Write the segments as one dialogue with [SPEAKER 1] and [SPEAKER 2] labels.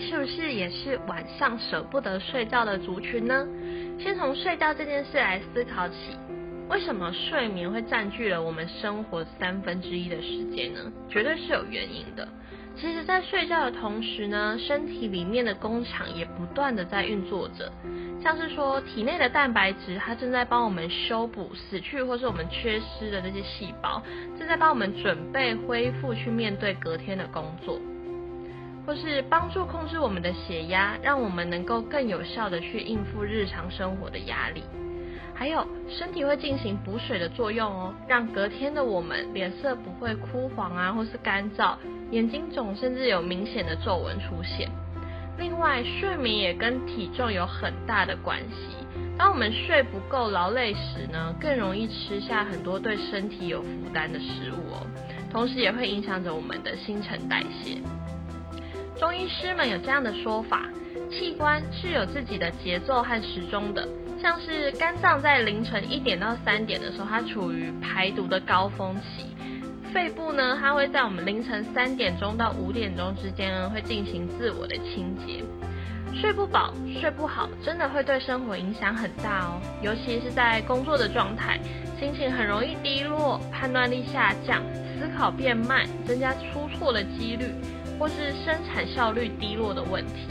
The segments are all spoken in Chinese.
[SPEAKER 1] 是不是也是晚上舍不得睡觉的族群呢？先从睡觉这件事来思考起，为什么睡眠会占据了我们生活三分之一的时间呢？绝对是有原因的。其实，在睡觉的同时呢，身体里面的工厂也不断的在运作着，像是说体内的蛋白质，它正在帮我们修补死去或是我们缺失的这些细胞，正在帮我们准备恢复去面对隔天的工作，或是帮助控制我们的血压，让我们能够更有效的去应付日常生活的压力。还有，身体会进行补水的作用哦，让隔天的我们脸色不会枯黄啊，或是干燥，眼睛肿，甚至有明显的皱纹出现。另外，睡眠也跟体重有很大的关系。当我们睡不够、劳累时呢，更容易吃下很多对身体有负担的食物哦，同时也会影响着我们的新陈代谢。中医师们有这样的说法：器官是有自己的节奏和时钟的。像是肝脏在凌晨一点到三点的时候，它处于排毒的高峰期；肺部呢，它会在我们凌晨三点钟到五点钟之间呢，会进行自我的清洁。睡不饱、睡不好，真的会对生活影响很大哦，尤其是在工作的状态，心情很容易低落，判断力下降，思考变慢，增加出错的几率，或是生产效率低落的问题。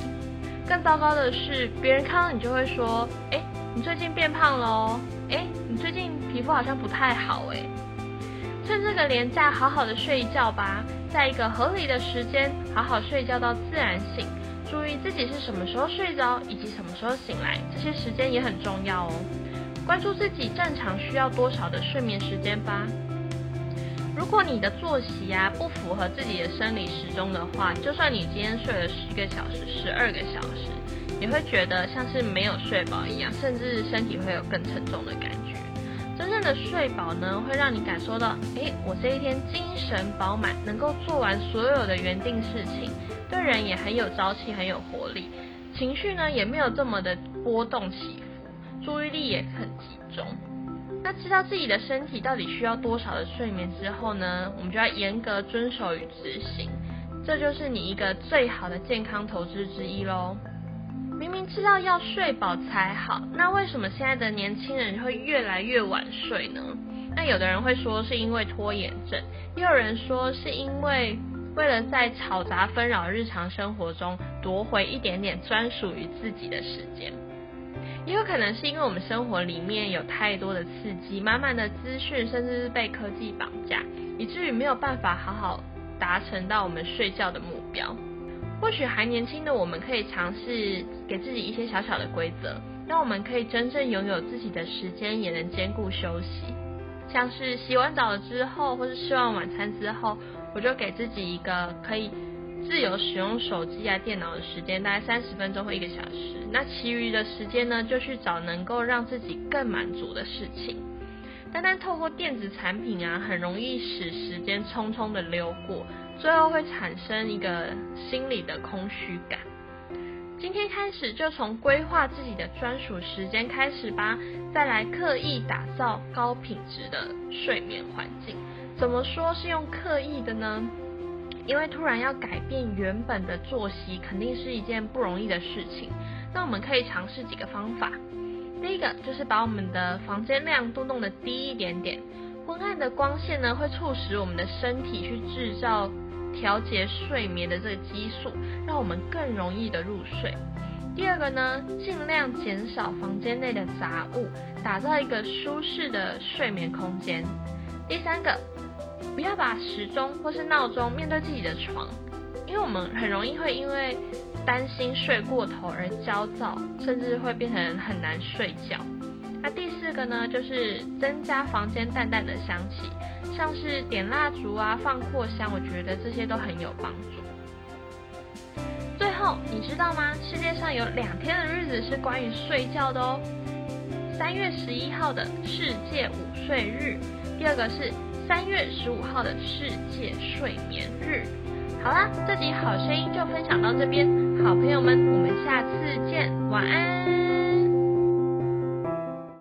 [SPEAKER 1] 更糟糕的是，别人看到你就会说：“哎。”你最近变胖了哦，哎，你最近皮肤好像不太好哎。趁这个年假，好好的睡一觉吧，在一个合理的时间，好好睡觉到自然醒。注意自己是什么时候睡着，以及什么时候醒来，这些时间也很重要哦。关注自己正常需要多少的睡眠时间吧。如果你的作息啊不符合自己的生理时钟的话，就算你今天睡了十个小时、十二个小时。也会觉得像是没有睡饱一样，甚至身体会有更沉重的感觉。真正的睡饱呢，会让你感受到，哎，我这一天精神饱满，能够做完所有的原定事情，对人也很有朝气，很有活力，情绪呢也没有这么的波动起伏，注意力也很集中。那知道自己的身体到底需要多少的睡眠之后呢，我们就要严格遵守与执行，这就是你一个最好的健康投资之一喽。明明知道要睡饱才好，那为什么现在的年轻人会越来越晚睡呢？那有的人会说是因为拖延症，也有人说是因为为了在嘈杂纷扰日常生活中夺回一点点专属于自己的时间，也有可能是因为我们生活里面有太多的刺激，满满的资讯，甚至是被科技绑架，以至于没有办法好好达成到我们睡觉的目标。或许还年轻的我们，可以尝试给自己一些小小的规则，让我们可以真正拥有自己的时间，也能兼顾休息。像是洗完澡了之后，或是吃完晚餐之后，我就给自己一个可以自由使用手机啊、电脑的时间，大概三十分钟或一个小时。那其余的时间呢，就去找能够让自己更满足的事情。单单透过电子产品啊，很容易使时间匆匆的溜过。最后会产生一个心理的空虚感。今天开始就从规划自己的专属时间开始吧，再来刻意打造高品质的睡眠环境。怎么说是用刻意的呢？因为突然要改变原本的作息，肯定是一件不容易的事情。那我们可以尝试几个方法。第一个就是把我们的房间亮度弄得低一点点，昏暗的光线呢会促使我们的身体去制造。调节睡眠的这个激素，让我们更容易的入睡。第二个呢，尽量减少房间内的杂物，打造一个舒适的睡眠空间。第三个，不要把时钟或是闹钟面对自己的床，因为我们很容易会因为担心睡过头而焦躁，甚至会变成很难睡觉。那第四个呢，就是增加房间淡淡的香气。像是点蜡烛啊，放扩香，我觉得这些都很有帮助。最后，你知道吗？世界上有两天的日子是关于睡觉的哦。三月十一号的世界午睡日，第二个是三月十五号的世界睡眠日。好啦，这集好声音就分享到这边，好朋友们，我们下次见，晚安。